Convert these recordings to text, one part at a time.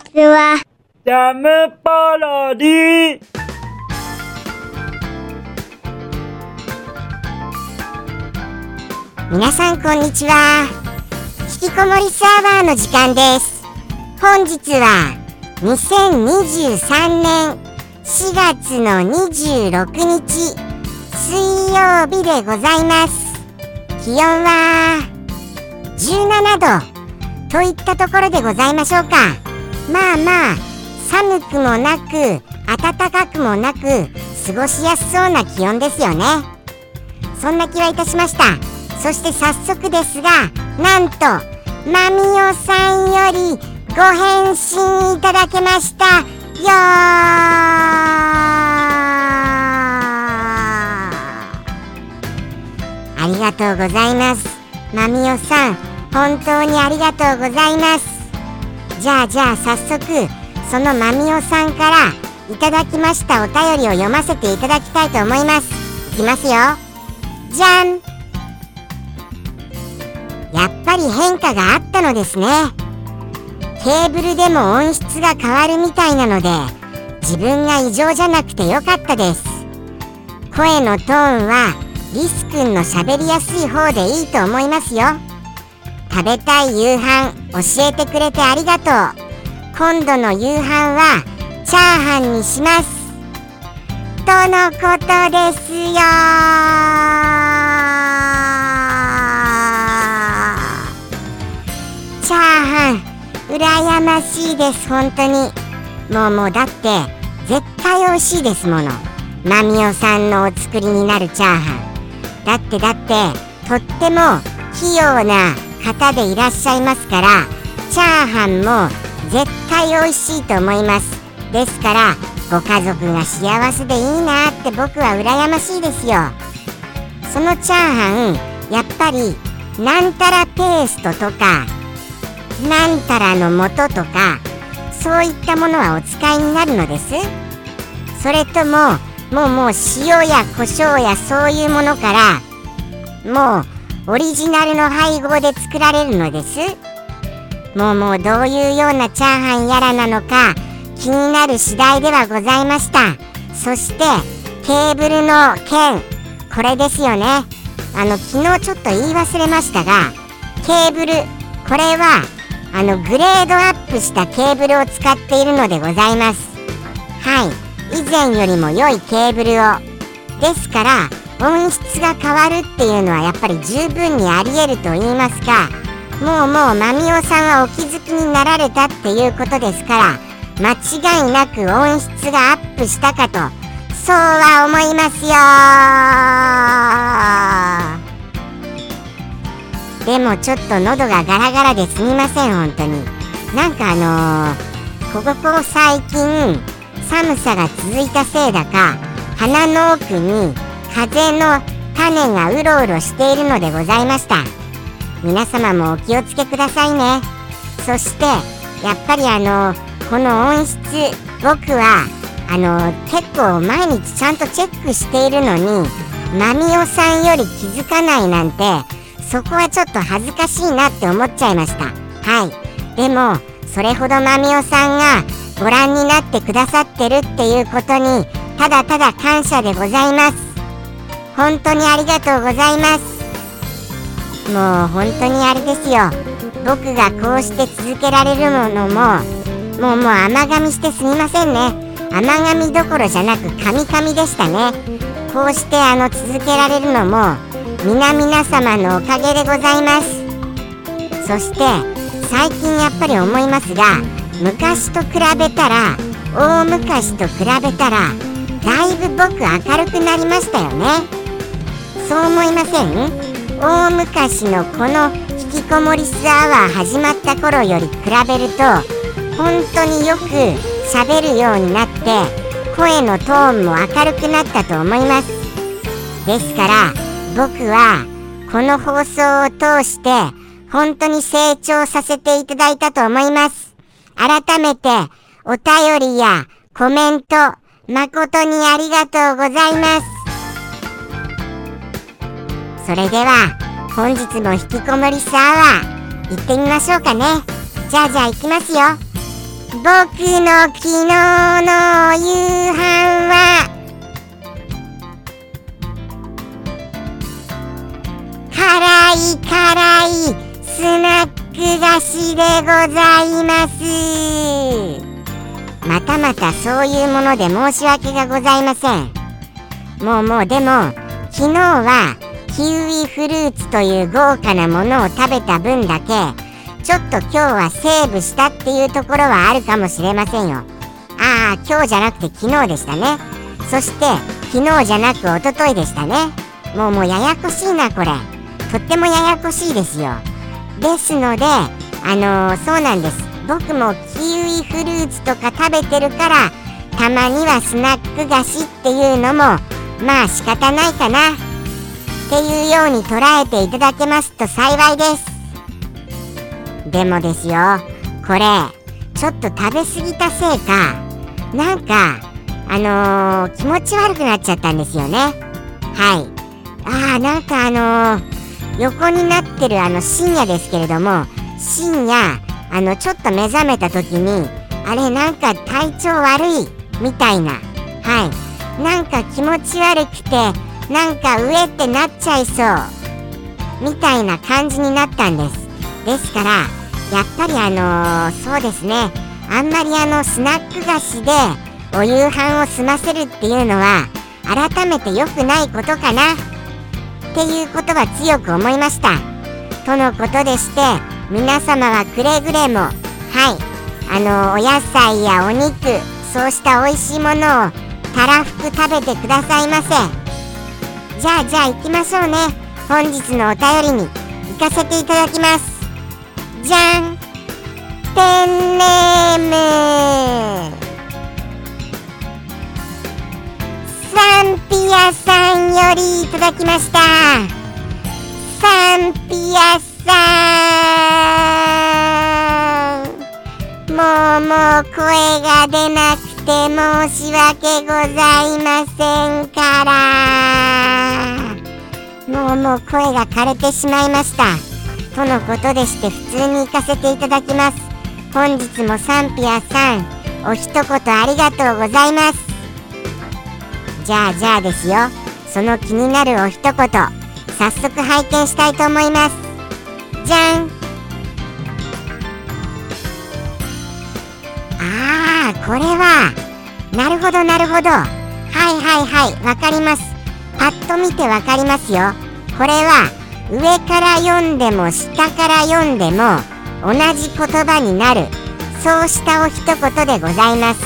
ちは。ジャムパロディ皆さんこんにちは。引きこもりサーバーの時間です。本日は2023年4月の26日水曜日でございます。気温は17度といったところでございましょうかまあまあ寒くもなく暖かくもなく過ごしやすそうな気温ですよね。そんな気はいたしました。そして早速ですがなんとまみおさんよりご返信いただけました。よありがとうございます。まみおさん本当にありがとうございます。じゃあじゃあ早速そのまみおさんからいただきましたお便りを読ませていただきたいと思います。いきますよ。じゃん。やっぱり変化があったのですね。ケーブルでも音質が変わるみたいなので自分が異常じゃなくてよかったです。声のトーンはリス君の喋りやすい方でいいと思いますよ。食べたい夕飯教えてくれてありがとう。今度の夕飯はチャーハンにします。とのことですよ。チャーハン羨ましいです本当に。もうもうだって絶対美味しいですもの。マミオさんのお作りになるチャーハン。だってだってとっても器用な方でいらっしゃいますからチャーハンも絶対美味しいと思います。ですからご家族が幸せでいいなって僕は羨ましいですよ。そのチャーハンやっぱりなんたらペーストとかなんたらの素とかそういったものはお使いになるのです。それとももうもう塩や胡椒やそういうものからもうオリジナルの配合で作られるのです。もうもうどういうようなチャーハンやらなのか気になる次第ではございました。そしてテーブルの件これですよね。あの昨日ちょっと言い忘れましたがケーブル。これはあのグレードアップしたケーブルを使っているのでございます。はい。以前よりも良いケーブルを。ですから音質が変わるっていうのはやっぱり十分にありえると言いますかもうもうまみおさんはお気づきになられたっていうことですから間違いなく音質がアップしたかとそうは思いますよでもちょっと喉がガラガラですみません本当に。なんかあのー、ここ最近寒さが続いたせいだか鼻の奥に風の種がうろうろしているのでございました。皆様もお気をつけくださいね。そしてやっぱりあのこの音質僕はあの結構毎日ちゃんとチェックしているのにマミオさんより気づかないなんてそこはちょっと恥ずかしいなって思っちゃいました。はい。でもそれほどマミオさんがご覧になってくださってるっていうことにただただ感謝でございます。本当にありがとうございます。もう本当にあれですよ。僕がこうして続けられるものももうもう甘噛みしてすみませんね。甘噛みどころじゃなくカミカミでしたね。こうしてあの続けられるのも皆々様のおかげでございます。そして最近やっぱり思いますが昔と比べたら大昔と比べたらだいぶ僕明るくなりましたよね。そう思いません大昔のこの引きこもりスアワー始まった頃より比べると本当によく喋るようになって声のトーンも明るくなったと思います。ですから僕はこの放送を通して本当に成長させていただいたと思います。改めてお便りやコメント誠にありがとうございます。それでは本日も引きこもりサーワー行ってみましょうかね。じゃあじゃあ行きますよ。僕の昨日の夕飯は辛い辛いスナック菓子でございます。またまたそういうもので申し訳がございません。もうもうでも昨日はキウイフルーツという豪華なものを食べた分だけちょっと今日はセーブしたっていうところはあるかもしれませんよ。ああ今日じゃなくて昨日でしたね。そして昨日じゃなく一昨日でしたね。もうもうややこしいなこれ。とってもややこしいですよ。ですのであのー、そうなんです。僕もキウイフルーツとか食べてるからたまにはスナック菓子っていうのもまあ仕方ないかな。っていうように捉えていただけますと幸いです。でもですよこれちょっと食べ過ぎたせいかなんかあのー、気持ち悪くなっちゃったんですよね。はい。ああなんかあのー、横になってるあの深夜ですけれども深夜あのちょっと目覚めた時にあれなんか体調悪いみたいな。はい。なんか気持ち悪くてなんか上ってなっちゃいそう。みたいな感じになったんです。ですからやっぱりあのー、そうですね。あんまりあのスナック菓子でお夕飯を済ませるっていうのは改めて良くないことかな。っていうことは強く思いました。とのことでして皆様はくれぐれもはい。あのお野菜やお肉そうした美味しいものをたらふく食べてくださいませ。じゃあじゃあ行きましょうね。本日のお便りに行かせていただきます。じゃん。ペンネーム。サンピアさんよりいただきました。サンピアさん。もうもう声が出なくて申し訳ございませんから。もうもう声が枯れてしまいました。とのことでして普通に行かせていただきます。本日もサンピアさんお一言ありがとうございます。じゃあじゃあですよ。その気になるお一言早速拝見したいと思います。じゃん。ああこれは。なるほどなるほど。はいはいはいわかります。パッと見てわかりますよ。これは上から読んでも下から読んでも同じ言葉になる。そうしたお一言でございます。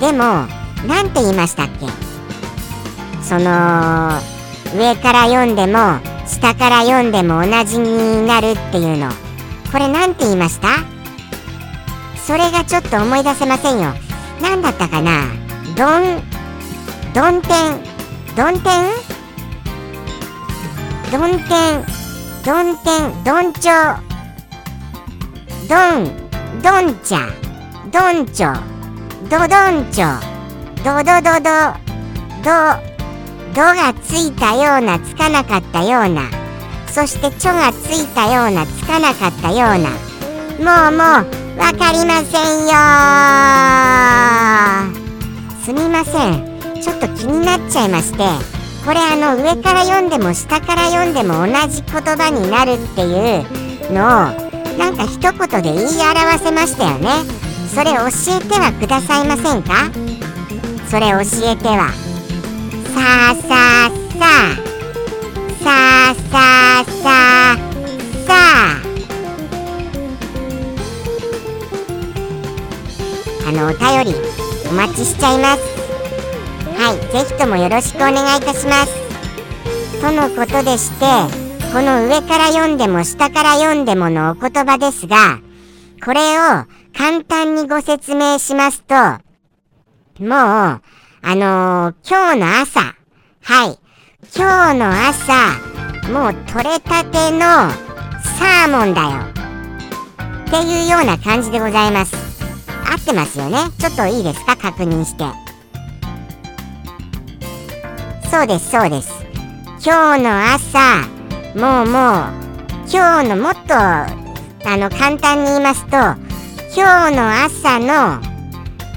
でも何て言いましたっけ？その上から読んでも下から読んでも同じになるっていうの。これ何て言いました？それがちょっと思い出せませんよ。何だったかな？どんどんてん？どんてん？どんてん？どんてん？どんちょどんどんちゃどんちょどどんちょどどどど？どどがついたようなつかなかったような。そしてちょがついたようなつかなかったような。もうもうわかりませんよ。すみません。ちょっと気になっちゃいまして。これあの上から読んでも下から読んでも同じ言葉になるっていうのをなんか一言で言い表せましたよね。それ教えてはくださいませんか？それ教えては。さあさあさあ。さあさあ。のお便りお待ちしちゃいます。はいぜひともよろしくお願いいたします。とのことでしてこの上から読んでも下から読んでものお言葉ですがこれを簡単にご説明しますともうあのー、今日の朝はい今日の朝もう取れたてのサーモンだよ。っていうような感じでございます。合ってますよね。ちょっといいですか？確認して。そうですそうです。今日の朝もうもう今日のもっとあの簡単に言いますと今日の朝の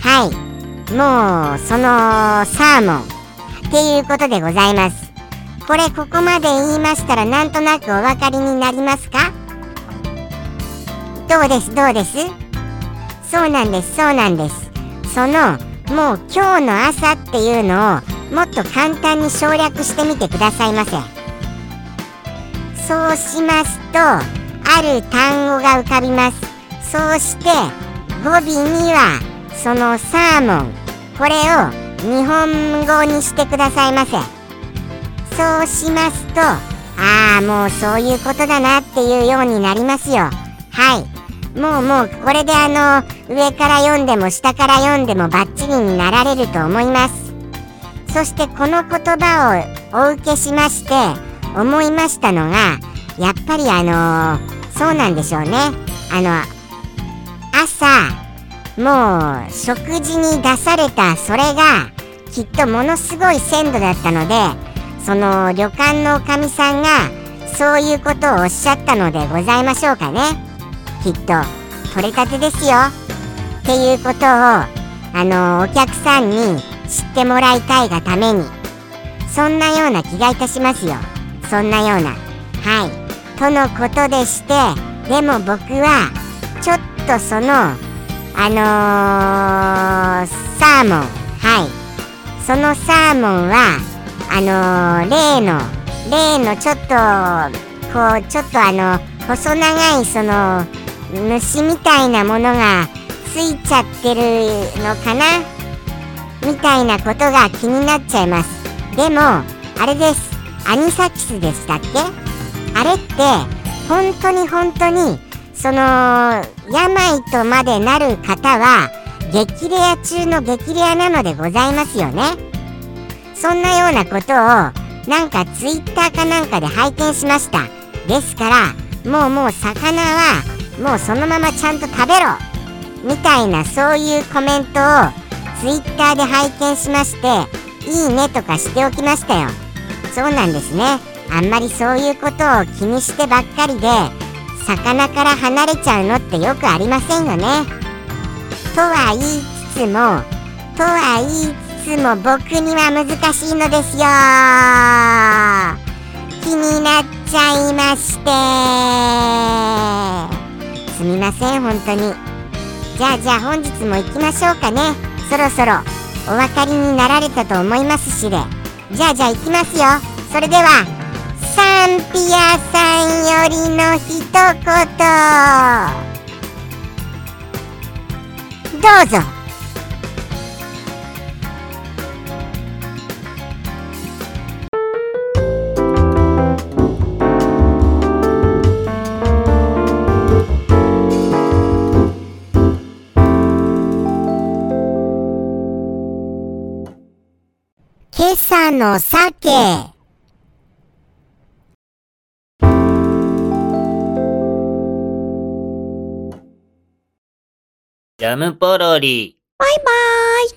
はいもうそのサーモン。っていうことでございます。これここまで言いましたらなんとなくお分かりになりますか？どうですどうです？そうなんですそうなんです。そのもう今日の朝っていうのをもっと簡単に省略してみてくださいませ。そうしますとある単語が浮かびます。そうして語尾にはそのサーモン。これを日本語にしてくださいませ。そうしますとああもうそういうことだなっていうようになりますよ。はい。もうもうこれであの上から読んでも下から読んでもバッチリになられると思います。そしてこの言葉をお受けしまして思いましたのがやっぱりあのそうなんでしょうね。あの朝もう食事に出されたそれがきっとものすごい鮮度だったのでその旅館のおかみさんがそういうことをおっしゃったのでございましょうかね。きっと取れたてですよ。っていうことをあのお客さんに知ってもらいたいがために。そんなような気がいたしますよ。そんなような。はい。とのことでしてでも僕はちょっとそのあのー、サーモン。はい。そのサーモンはあのー、例の例のちょっとこうちょっとあの細長いその虫みたいなものがついちゃってるのかな？みたいなことが気になっちゃいます。でもあれです。アニサキスでしたっけ？あれって本当に本当にその病とまでなる方は激レア中の激レアなのでございますよね。そんなようなことをなんかツイッターかなんかで拝見しました。ですからもうもう魚はもうそのままちゃんと食べろ。みたいなそういうコメントをツイッターで拝見しましていいねとかしておきましたよ。そうなんですね。あんまりそういうことを気にしてばっかりで魚から離れちゃうのってよくありませんよね。とは言いつつもとは言いつつも僕には難しいのですよ。気になっちゃいまして。ません本当に。じゃあじゃあ本日も行きましょうかね。そろそろお分かりになられたと思いますしで。じゃあじゃあ行きますよ。それではサンピアさんよりの一言。どうぞ。の鮭ジャムポロリ。バイバーイ。